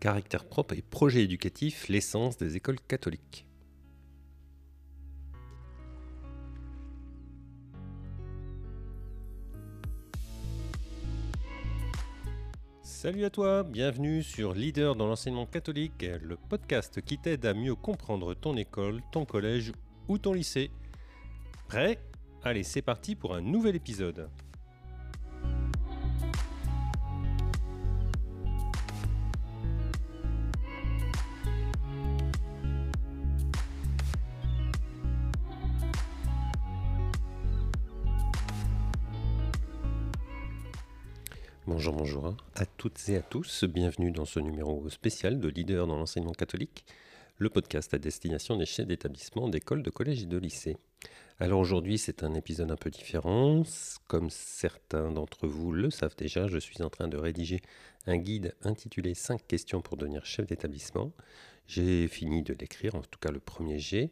Caractère propre et projet éducatif, l'essence des écoles catholiques. Salut à toi, bienvenue sur Leader dans l'enseignement catholique, le podcast qui t'aide à mieux comprendre ton école, ton collège ou ton lycée. Prêt? Allez, c'est parti pour un nouvel épisode. Bonjour, bonjour à toutes et à tous. Bienvenue dans ce numéro spécial de Leader dans l'enseignement catholique, le podcast à destination des chefs d'établissement, d'écoles, de collèges et de lycées. Alors aujourd'hui, c'est un épisode un peu différent. Comme certains d'entre vous le savent déjà, je suis en train de rédiger un guide intitulé 5 questions pour devenir chef d'établissement. J'ai fini de l'écrire, en tout cas le premier G.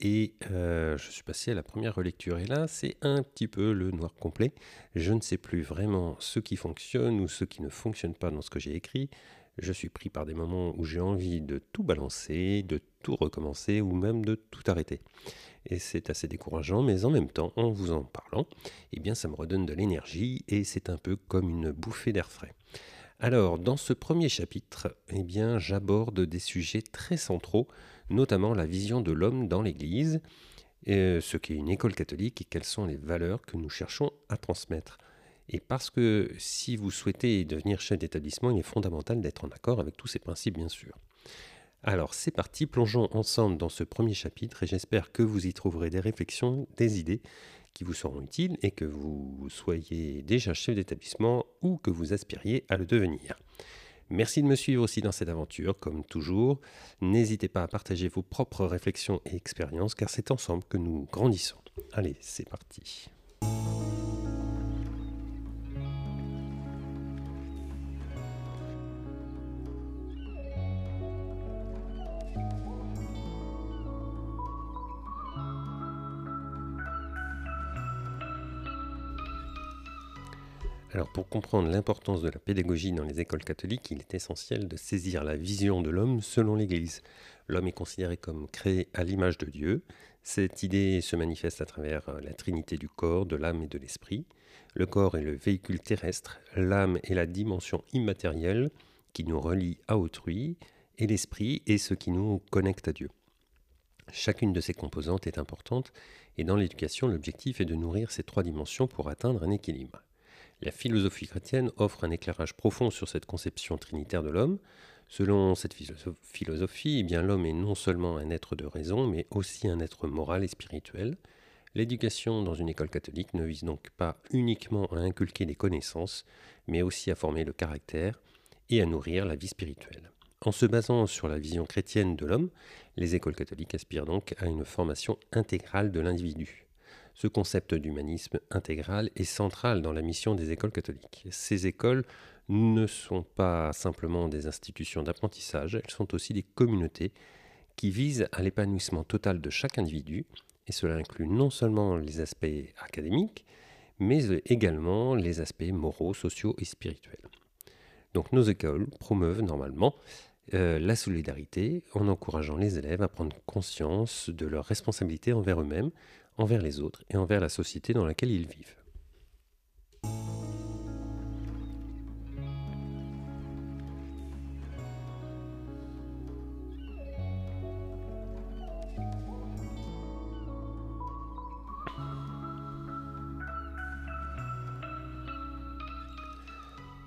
Et euh, je suis passé à la première relecture. Et là, c'est un petit peu le noir complet. Je ne sais plus vraiment ce qui fonctionne ou ce qui ne fonctionne pas dans ce que j'ai écrit. Je suis pris par des moments où j'ai envie de tout balancer, de tout recommencer ou même de tout arrêter. Et c'est assez décourageant, mais en même temps, en vous en parlant, eh bien, ça me redonne de l'énergie et c'est un peu comme une bouffée d'air frais. Alors, dans ce premier chapitre, eh bien, j'aborde des sujets très centraux, notamment la vision de l'homme dans l'Église, ce qu'est une école catholique et quelles sont les valeurs que nous cherchons à transmettre. Et parce que si vous souhaitez devenir chef d'établissement, il est fondamental d'être en accord avec tous ces principes, bien sûr. Alors, c'est parti, plongeons ensemble dans ce premier chapitre et j'espère que vous y trouverez des réflexions, des idées qui vous seront utiles et que vous soyez déjà chef d'établissement ou que vous aspiriez à le devenir. Merci de me suivre aussi dans cette aventure, comme toujours. N'hésitez pas à partager vos propres réflexions et expériences, car c'est ensemble que nous grandissons. Allez, c'est parti. Alors pour comprendre l'importance de la pédagogie dans les écoles catholiques, il est essentiel de saisir la vision de l'homme selon l'Église. L'homme est considéré comme créé à l'image de Dieu. Cette idée se manifeste à travers euh, la trinité du corps, de l'âme et de l'esprit. Le corps est le véhicule terrestre, l'âme est la dimension immatérielle qui nous relie à autrui, et l'esprit est ce qui nous connecte à Dieu. Chacune de ces composantes est importante, et dans l'éducation, l'objectif est de nourrir ces trois dimensions pour atteindre un équilibre. La philosophie chrétienne offre un éclairage profond sur cette conception trinitaire de l'homme. Selon cette philosophie, eh bien l'homme est non seulement un être de raison, mais aussi un être moral et spirituel. L'éducation dans une école catholique ne vise donc pas uniquement à inculquer des connaissances, mais aussi à former le caractère et à nourrir la vie spirituelle. En se basant sur la vision chrétienne de l'homme, les écoles catholiques aspirent donc à une formation intégrale de l'individu. Ce concept d'humanisme intégral est central dans la mission des écoles catholiques. Ces écoles ne sont pas simplement des institutions d'apprentissage, elles sont aussi des communautés qui visent à l'épanouissement total de chaque individu, et cela inclut non seulement les aspects académiques, mais également les aspects moraux, sociaux et spirituels. Donc nos écoles promeuvent normalement euh, la solidarité en encourageant les élèves à prendre conscience de leurs responsabilités envers eux-mêmes, envers les autres et envers la société dans laquelle ils vivent.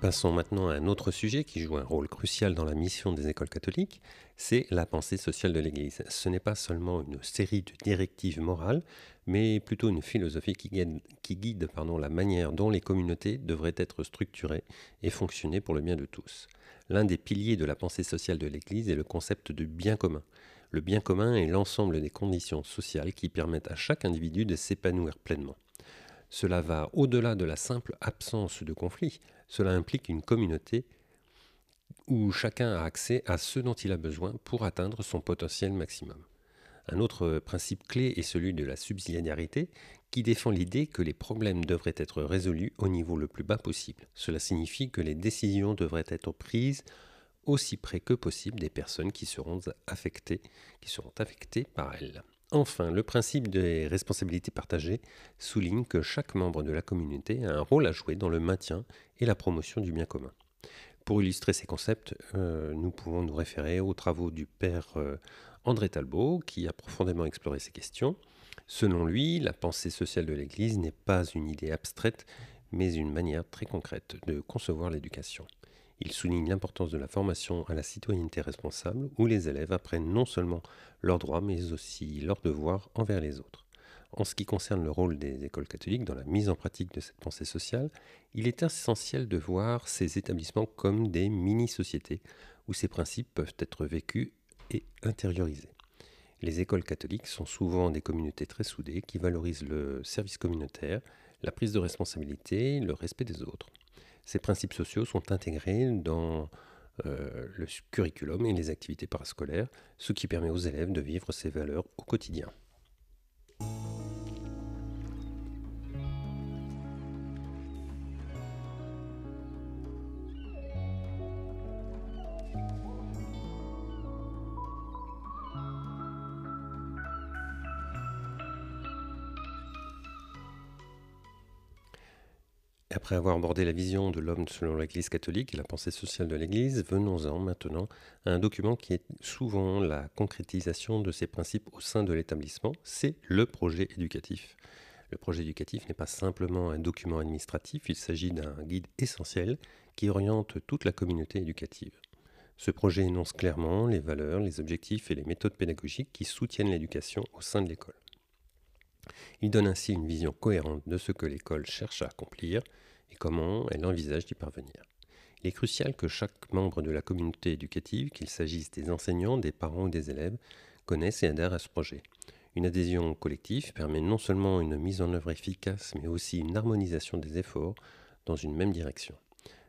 Passons maintenant à un autre sujet qui joue un rôle crucial dans la mission des écoles catholiques, c'est la pensée sociale de l'Église. Ce n'est pas seulement une série de directives morales, mais plutôt une philosophie qui guide, la manière dont les communautés devraient être structurées et fonctionner pour le bien de tous. L'un des piliers de la pensée sociale de l'Église est le concept de bien commun. Le bien commun est l'ensemble des conditions sociales qui permettent à chaque individu de s'épanouir pleinement. Cela va au-delà de la simple absence de conflit. Cela implique une communauté où chacun a accès à ce dont il a besoin pour atteindre son potentiel maximum. Un autre principe clé est celui de la subsidiarité, qui défend l'idée que les problèmes devraient être résolus au niveau le plus bas possible. Cela signifie que les décisions devraient être prises aussi près que possible des personnes qui seront affectées, qui seront affectées par elles. Enfin, le principe des responsabilités partagées souligne que chaque membre de la communauté a un rôle à jouer dans le maintien et la promotion du bien commun. Pour illustrer ces concepts, euh, nous pouvons nous référer aux travaux du père euh, André Talbot, qui a profondément exploré ces questions. Selon lui, la pensée sociale de l'Église n'est pas une idée abstraite, mais une manière très concrète de concevoir l'éducation. Il souligne l'importance de la formation à la citoyenneté responsable, où les élèves apprennent non seulement leurs droits, mais aussi leurs devoirs envers les autres. En ce qui concerne le rôle des écoles catholiques dans la mise en pratique de cette pensée sociale, il est essentiel de voir ces établissements comme des mini-sociétés où ces principes peuvent être vécus et intériorisés. Les écoles catholiques sont souvent des communautés très soudées qui valorisent le service communautaire, la prise de responsabilité, le respect des autres. Ces principes sociaux sont intégrés dans euh, le curriculum et les activités parascolaires, ce qui permet aux élèves de vivre ces valeurs au quotidien. Après avoir abordé la vision de l'homme selon l'Église catholique et la pensée sociale de l'Église, venons-en maintenant à un document qui est souvent la concrétisation de ces principes au sein de l'établissement, c'est le projet éducatif. Le projet éducatif n'est pas simplement un document administratif, il s'agit d'un guide essentiel qui oriente toute la communauté éducative. Ce projet énonce clairement les valeurs, les objectifs et les méthodes pédagogiques qui soutiennent l'éducation au sein de l'école. Il donne ainsi une vision cohérente de ce que l'école cherche à accomplir et comment elle envisage d'y parvenir. Il est crucial que chaque membre de la communauté éducative, qu'il s'agisse des enseignants, des parents ou des élèves, connaisse et adhère à ce projet. Une adhésion collective permet non seulement une mise en œuvre efficace, mais aussi une harmonisation des efforts dans une même direction.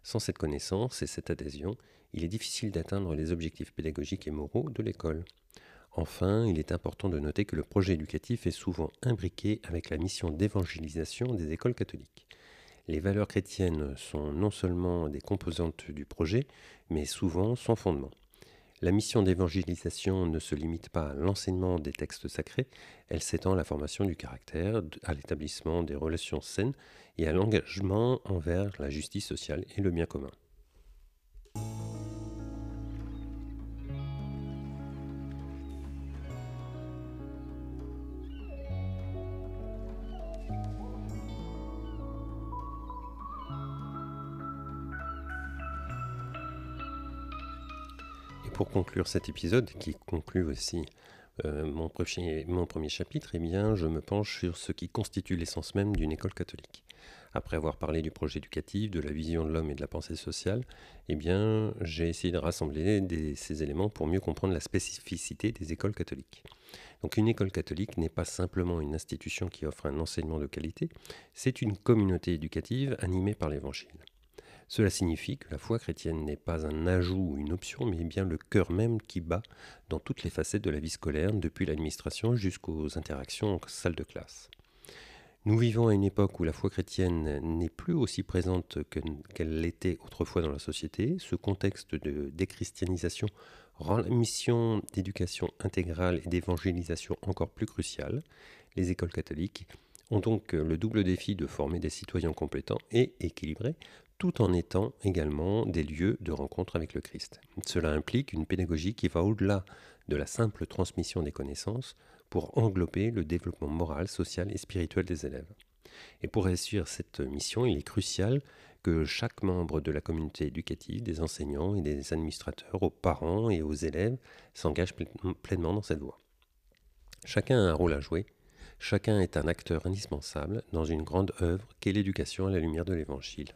Sans cette connaissance et cette adhésion, il est difficile d'atteindre les objectifs pédagogiques et moraux de l'école. Enfin, il est important de noter que le projet éducatif est souvent imbriqué avec la mission d'évangélisation des écoles catholiques. Les valeurs chrétiennes sont non seulement des composantes du projet, mais souvent son fondement. La mission d'évangélisation ne se limite pas à l'enseignement des textes sacrés, elle s'étend à la formation du caractère, à l'établissement des relations saines et à l'engagement envers la justice sociale et le bien commun. Pour conclure cet épisode, qui conclut aussi euh, mon, premier, chapitre, eh je me penche sur ce qui constitue l'essence même d'une école catholique. Après avoir parlé du projet éducatif, de la vision de l'homme et de la pensée sociale, eh j'ai essayé de rassembler ces éléments pour mieux comprendre la spécificité des écoles catholiques. Donc une école catholique n'est pas simplement une institution qui offre un enseignement de qualité, c'est une communauté éducative animée par l'Évangile. Cela signifie que la foi chrétienne n'est pas un ajout ou une option, mais bien le cœur même qui bat dans toutes les facettes de la vie scolaire, depuis l'administration jusqu'aux interactions en salle de classe. Nous vivons à une époque où la foi chrétienne n'est plus aussi présente qu'elle l'était autrefois dans la société. Ce contexte de déchristianisation rend la mission d'éducation intégrale et d'évangélisation encore plus cruciale. Les écoles catholiques ont donc le double défi de former des citoyens compétents et équilibrés tout en étant également des lieux de rencontre avec le Christ. Cela implique une pédagogie qui va au-delà de la simple transmission des connaissances pour englober le développement moral, social et spirituel des élèves. Et pour réussir cette mission, il est crucial que chaque membre de la communauté éducative, des enseignants et des administrateurs, aux parents et aux élèves, s'engage pleinement dans cette voie. Chacun a un rôle à jouer, chacun est un acteur indispensable dans une grande œuvre qu'est l'éducation à la lumière de l'Évangile.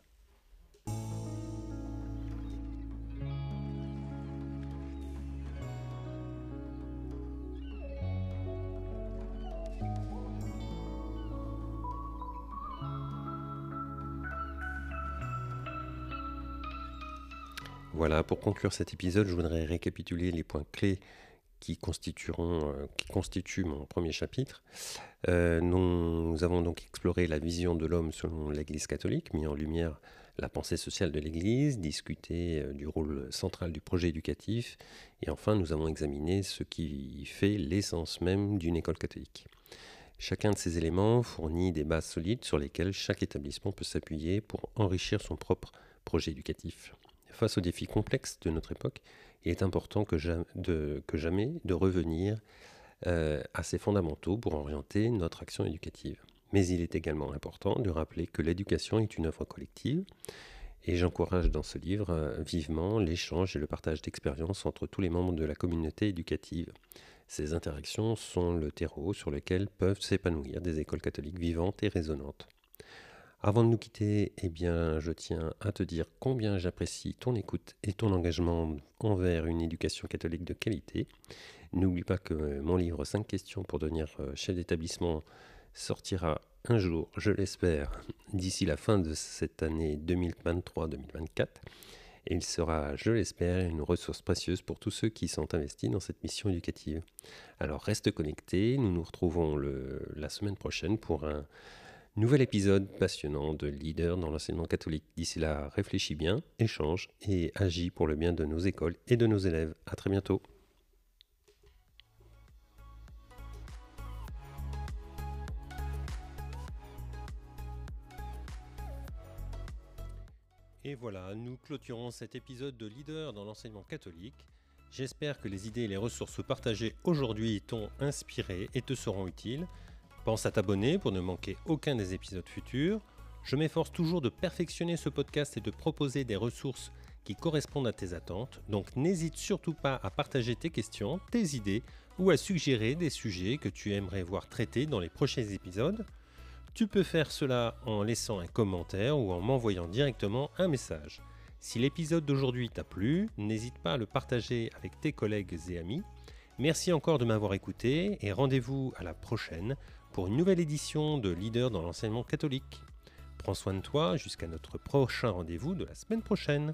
Voilà, pour conclure cet épisode, je voudrais récapituler les points clés qui, qui constituent mon premier chapitre. nous, avons donc exploré la vision de l'homme selon l'Église catholique, mis en lumière la pensée sociale de l'Église, discuté du rôle central du projet éducatif, et enfin nous avons examiné ce qui fait l'essence même d'une école catholique. Chacun de ces éléments fournit des bases solides sur lesquelles chaque établissement peut s'appuyer pour enrichir son propre projet éducatif. Face aux défis complexes de notre époque, il est important que, jamais de revenir euh, à ces fondamentaux pour orienter notre action éducative. Mais il est également important de rappeler que l'éducation est une œuvre collective et j'encourage dans ce livre euh, vivement l'échange et le partage d'expériences entre tous les membres de la communauté éducative. Ces interactions sont le terreau sur lequel peuvent s'épanouir des écoles catholiques vivantes et résonantes. Avant de nous quitter, eh bien, je tiens à te dire combien j'apprécie ton écoute et ton engagement envers une éducation catholique de qualité. N'oublie pas que mon livre 5 questions pour devenir euh, chef d'établissement sortira un jour, je l'espère, d'ici la fin de cette année 2023-2024 et il sera, je l'espère, une ressource précieuse pour tous ceux qui sont investis dans cette mission éducative. Alors reste connecté, nous nous retrouvons la semaine prochaine pour un nouvel épisode passionnant de leader dans l'enseignement catholique. D'ici là, réfléchis bien, échange et agis pour le bien de nos écoles et de nos élèves. À très bientôt. Et voilà, nous clôturons cet épisode de Leader dans l'enseignement catholique. J'espère que les idées et les ressources partagées aujourd'hui t'ont inspiré et te seront utiles. Pense à t'abonner pour ne manquer aucun des épisodes futurs. Je m'efforce toujours de perfectionner ce podcast et de proposer des ressources qui correspondent à tes attentes, donc n'hésite surtout pas à partager tes questions, tes idées ou à suggérer des sujets que tu aimerais voir traités dans les prochains épisodes. Tu peux faire cela en laissant un commentaire ou en m'envoyant directement un message. Si l'épisode d'aujourd'hui t'a plu, n'hésite pas à le partager avec tes collègues et amis. Merci encore de m'avoir écouté et rendez-vous à la prochaine pour une nouvelle édition de Leader dans l'enseignement catholique. Prends soin de toi jusqu'à notre prochain rendez-vous de la semaine prochaine.